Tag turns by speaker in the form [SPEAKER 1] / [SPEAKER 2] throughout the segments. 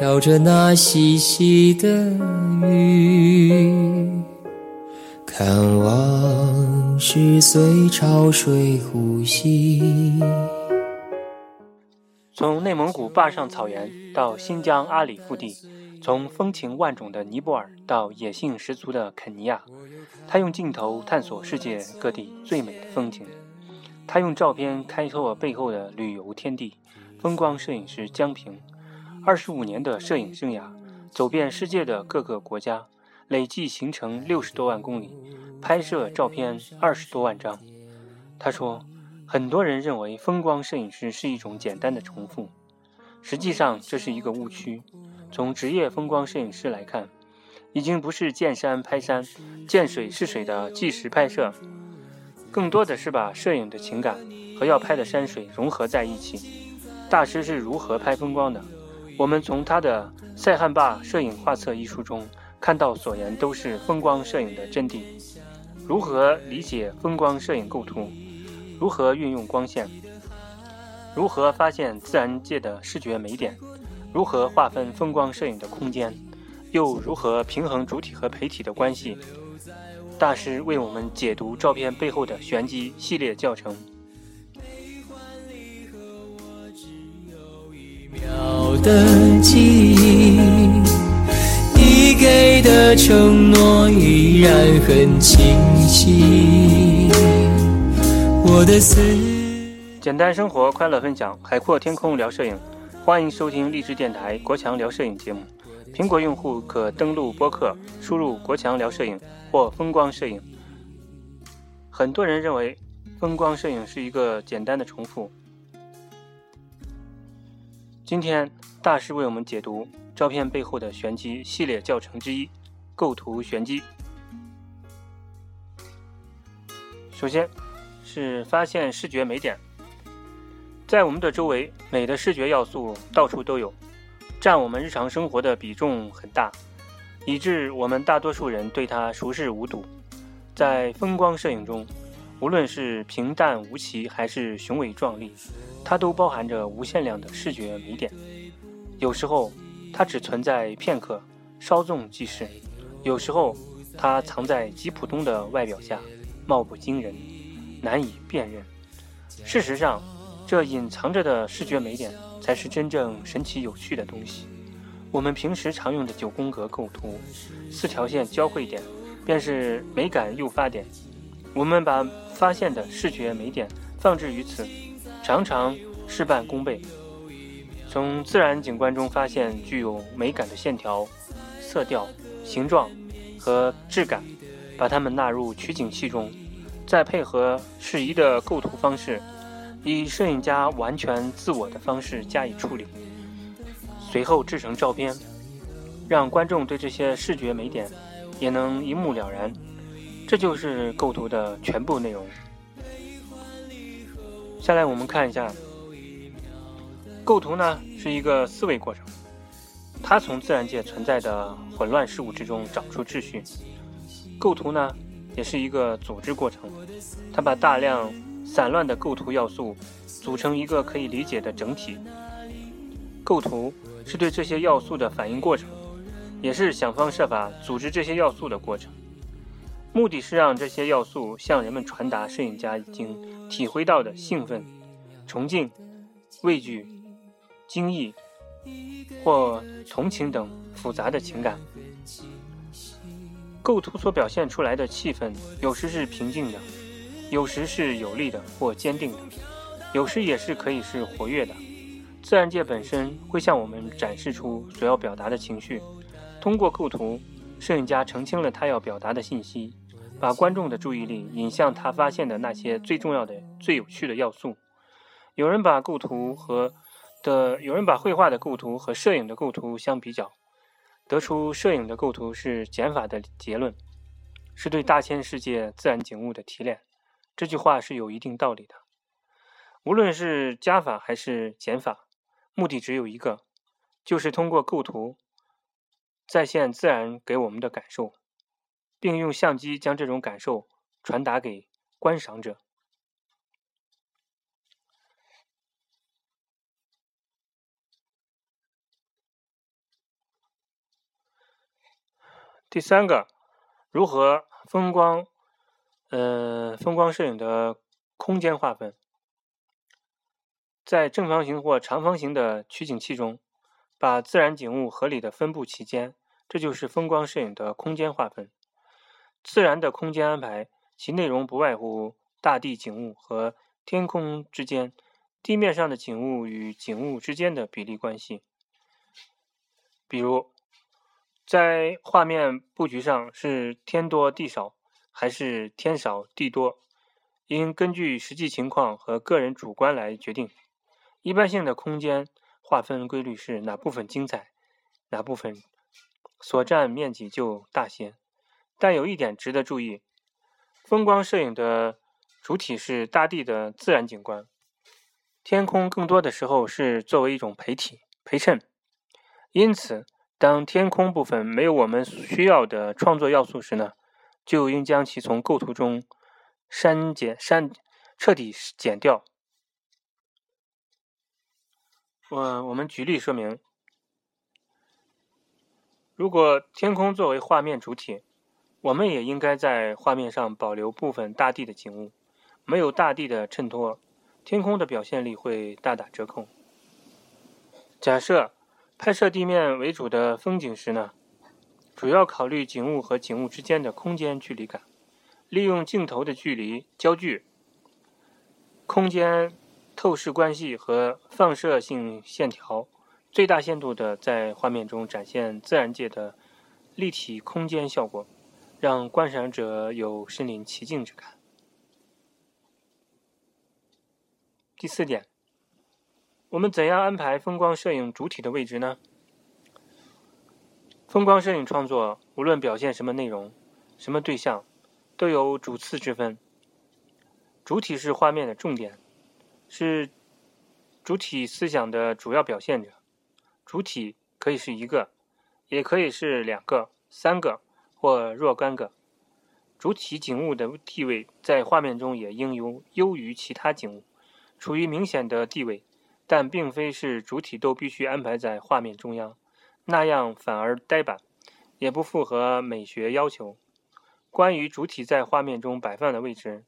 [SPEAKER 1] 飘着那细细的雨，看往事随潮水呼吸。
[SPEAKER 2] 从内蒙古坝上草原到新疆阿里腹地，从风情万种的尼泊尔到野性十足的肯尼亚，他用镜头探索世界各地最美的风景。他用照片开拓背后的旅游天地。风光摄影师江平，二十五年的摄影生涯，走遍世界的各个国家，累计行程六十多万公里，拍摄照片二十多万张。他说，很多人认为风光摄影师是一种简单的重复，实际上这是一个误区。从职业风光摄影师来看，已经不是见山拍山、见水是水的纪实拍摄。更多的是把摄影的情感和要拍的山水融合在一起。大师是如何拍风光的？我们从他的《塞罕坝摄影画册》一书中看到，所言都是风光摄影的真谛。如何理解风光摄影构图？如何运用光线？如何发现自然界的视觉美点？如何划分风光摄影的空间？又如何平衡主体和陪体的关系？大师为我们解读照片背后的玄机系列教程。
[SPEAKER 1] 的记忆，你给的承诺依然很清晰。我的思，
[SPEAKER 2] 简单生活，快乐分享，海阔天空聊摄影，欢迎收听励志电台国强聊摄影节目。苹果用户可登录播客，输入“国强聊摄影”或“风光摄影”。很多人认为风光摄影是一个简单的重复。今天大师为我们解读照片背后的玄机系列教程之一——构图玄机。首先是发现视觉美点，在我们的周围，美的视觉要素到处都有。占我们日常生活的比重很大，以致我们大多数人对它熟视无睹。在风光摄影中，无论是平淡无奇还是雄伟壮丽，它都包含着无限量的视觉美点。有时候，它只存在片刻，稍纵即逝；有时候，它藏在极普通的外表下，貌不惊人，难以辨认。事实上，这隐藏着的视觉美点。才是真正神奇有趣的东西。我们平时常用的九宫格构图，四条线交汇点，便是美感诱发点。我们把发现的视觉美点放置于此，常常事半功倍。从自然景观中发现具有美感的线条、色调、形状和质感，把它们纳入取景器中，再配合适宜的构图方式。以摄影家完全自我的方式加以处理，随后制成照片，让观众对这些视觉美点也能一目了然。这就是构图的全部内容。下来我们看一下，构图呢是一个思维过程，它从自然界存在的混乱事物之中找出秩序。构图呢也是一个组织过程，它把大量。散乱的构图要素组成一个可以理解的整体。构图是对这些要素的反应过程，也是想方设法组织这些要素的过程。目的是让这些要素向人们传达摄影家已经体会到的兴奋、崇敬、畏惧、惊异或同情等复杂的情感。构图所表现出来的气氛，有时是平静的。有时是有力的或坚定的，有时也是可以是活跃的。自然界本身会向我们展示出所要表达的情绪。通过构图，摄影家澄清了他要表达的信息，把观众的注意力引向他发现的那些最重要的、最有趣的要素。有人把构图和的有人把绘画的构图和摄影的构图相比较，得出摄影的构图是减法的结论，是对大千世界自然景物的提炼。这句话是有一定道理的。无论是加法还是减法，目的只有一个，就是通过构图再现自然给我们的感受，并用相机将这种感受传达给观赏者。第三个，如何风光，呃，风光摄影的空间划分，在正方形或长方形的取景器中，把自然景物合理的分布其间，这就是风光摄影的空间划分。自然的空间安排，其内容不外乎大地景物和天空之间，地面上的景物与景物之间的比例关系，比如。在画面布局上是天多地少还是天少地多，应根据实际情况和个人主观来决定。一般性的空间划分规律是哪部分精彩，哪部分所占面积就大些。但有一点值得注意：风光摄影的主体是大地的自然景观，天空更多的时候是作为一种陪体陪衬，因此。当天空部分没有我们需要的创作要素时呢，就应将其从构图中删减、删彻底减掉。我我们举例说明：如果天空作为画面主体，我们也应该在画面上保留部分大地的景物。没有大地的衬托，天空的表现力会大打折扣。假设。拍摄地面为主的风景时呢，主要考虑景物和景物之间的空间距离感，利用镜头的距离、焦距、空间透视关系和放射性线条，最大限度的在画面中展现自然界的立体空间效果，让观赏者有身临其境之感。第四点。我们怎样安排风光摄影主体的位置呢？风光摄影创作无论表现什么内容、什么对象，都有主次之分。主体是画面的重点，是主体思想的主要表现者。主体可以是一个，也可以是两个、三个或若干个。主体景物的地位在画面中也应优优于其他景物，处于明显的地位。但并非是主体都必须安排在画面中央，那样反而呆板，也不符合美学要求。关于主体在画面中摆放的位置，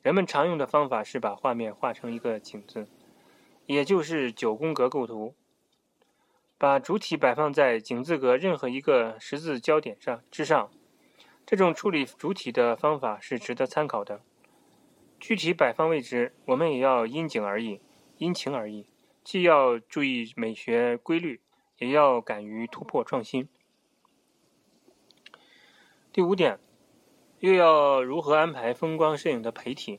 [SPEAKER 2] 人们常用的方法是把画面画成一个井字，也就是九宫格构图，把主体摆放在井字格任何一个十字交点上之上。这种处理主体的方法是值得参考的。具体摆放位置，我们也要因景而异，因情而异。既要注意美学规律，也要敢于突破创新。第五点，又要如何安排风光摄影的陪体？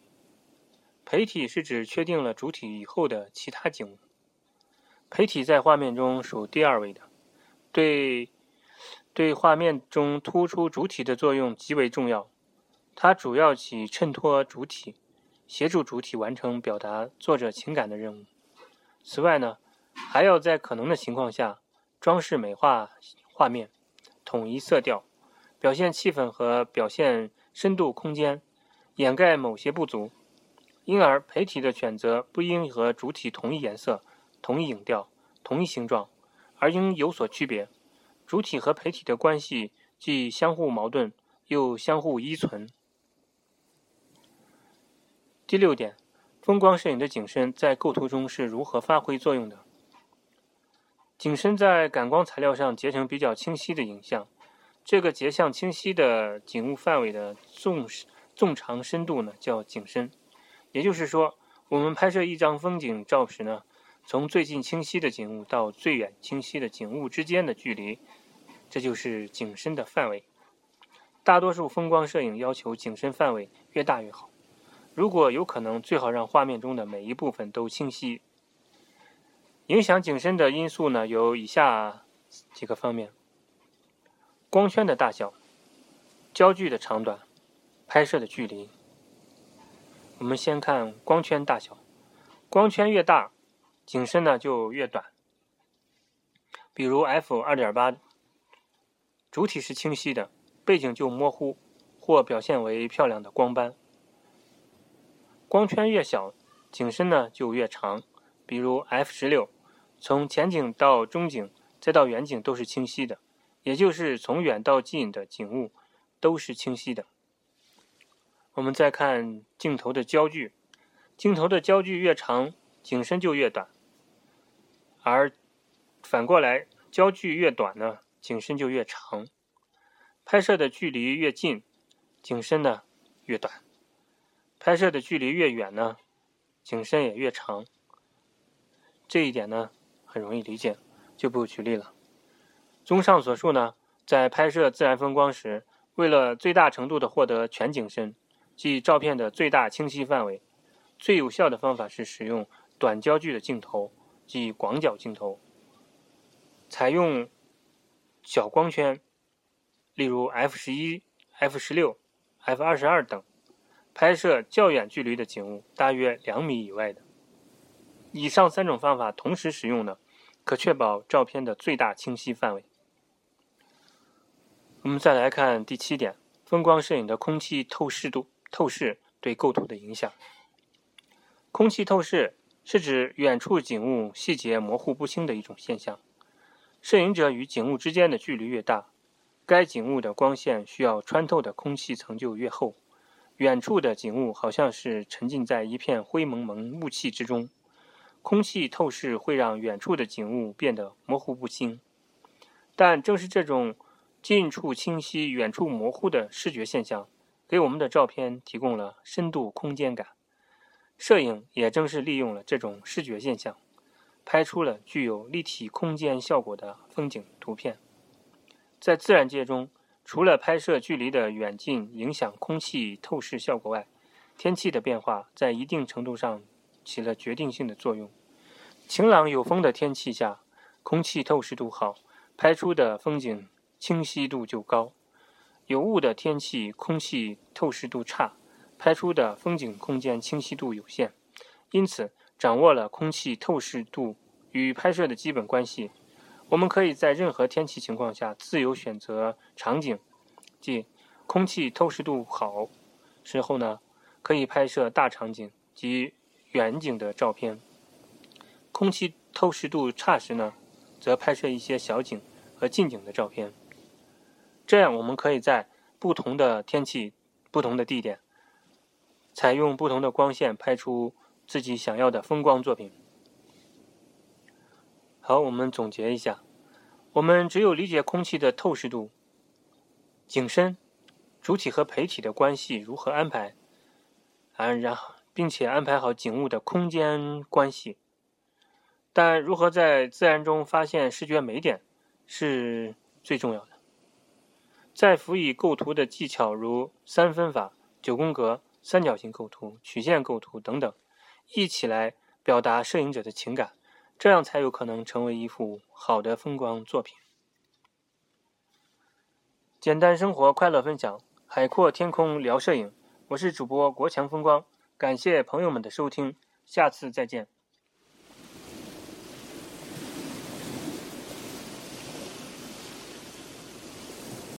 [SPEAKER 2] 陪体是指确定了主体以后的其他景。陪体在画面中属第二位的，对对画面中突出主体的作用极为重要。它主要起衬托主体，协助主体完成表达作者情感的任务。此外呢，还要在可能的情况下装饰美化画面，统一色调，表现气氛和表现深度空间，掩盖某些不足。因而陪体的选择不应和主体同一颜色、同一影调、同一形状，而应有所区别。主体和陪体的关系既相互矛盾，又相互依存。第六点。风光摄影的景深在构图中是如何发挥作用的？景深在感光材料上结成比较清晰的影像，这个结像清晰的景物范围的纵纵长深度呢，叫景深。也就是说，我们拍摄一张风景照时呢，从最近清晰的景物到最远清晰的景物之间的距离，这就是景深的范围。大多数风光摄影要求景深范围越大越好。如果有可能，最好让画面中的每一部分都清晰。影响景深的因素呢，有以下几个方面：光圈的大小、焦距的长短、拍摄的距离。我们先看光圈大小，光圈越大，景深呢就越短。比如 f 二点八，主体是清晰的，背景就模糊或表现为漂亮的光斑。光圈越小，景深呢就越长。比如 f 十六，从前景到中景再到远景都是清晰的，也就是从远到近的景物都是清晰的。我们再看镜头的焦距，镜头的焦距越长，景深就越短；而反过来，焦距越短呢，景深就越长。拍摄的距离越近，景深呢越短；拍摄的距离越远呢，景深也越长。这一点呢很容易理解，就不举例了。综上所述呢，在拍摄自然风光时，为了最大程度的获得全景深，即照片的最大清晰范围，最有效的方法是使用短焦距的镜头，即广角镜头。采用小光圈，例如 f 十一、f 十六、f 二十二等，拍摄较远距离的景物，大约两米以外的。以上三种方法同时使用呢，可确保照片的最大清晰范围。我们再来看第七点，风光摄影的空气透视度、透视对构图的影响。空气透视是指远处景物细节模糊不清的一种现象。摄影者与景物之间的距离越大，该景物的光线需要穿透的空气层就越厚。远处的景物好像是沉浸在一片灰蒙蒙雾气之中，空气透视会让远处的景物变得模糊不清。但正是这种。近处清晰、远处模糊的视觉现象，给我们的照片提供了深度空间感。摄影也正是利用了这种视觉现象，拍出了具有立体空间效果的风景图片。在自然界中，除了拍摄距离的远近影响空气透视效果外，天气的变化在一定程度上起了决定性的作用。晴朗有风的天气下，空气透视度好，拍出的风景。清晰度就高，有雾的天气，空气透视度差，拍出的风景空间清晰度有限。因此，掌握了空气透视度与拍摄的基本关系，我们可以在任何天气情况下自由选择场景，即空气透视度好时候呢，可以拍摄大场景及远景的照片；空气透视度差时呢，则拍摄一些小景和近景的照片。这样，我们可以在不同的天气、不同的地点，采用不同的光线，拍出自己想要的风光作品。好，我们总结一下：我们只有理解空气的透视度、景深、主体和陪体的关系如何安排，啊，然后并且安排好景物的空间关系。但如何在自然中发现视觉美点，是最重要的。再辅以构图的技巧，如三分法、九宫格、三角形构图、曲线构图等等，一起来表达摄影者的情感，这样才有可能成为一幅好的风光作品。简单生活，快乐分享，海阔天空聊摄影。我是主播国强风光，感谢朋友们的收听，下次再见。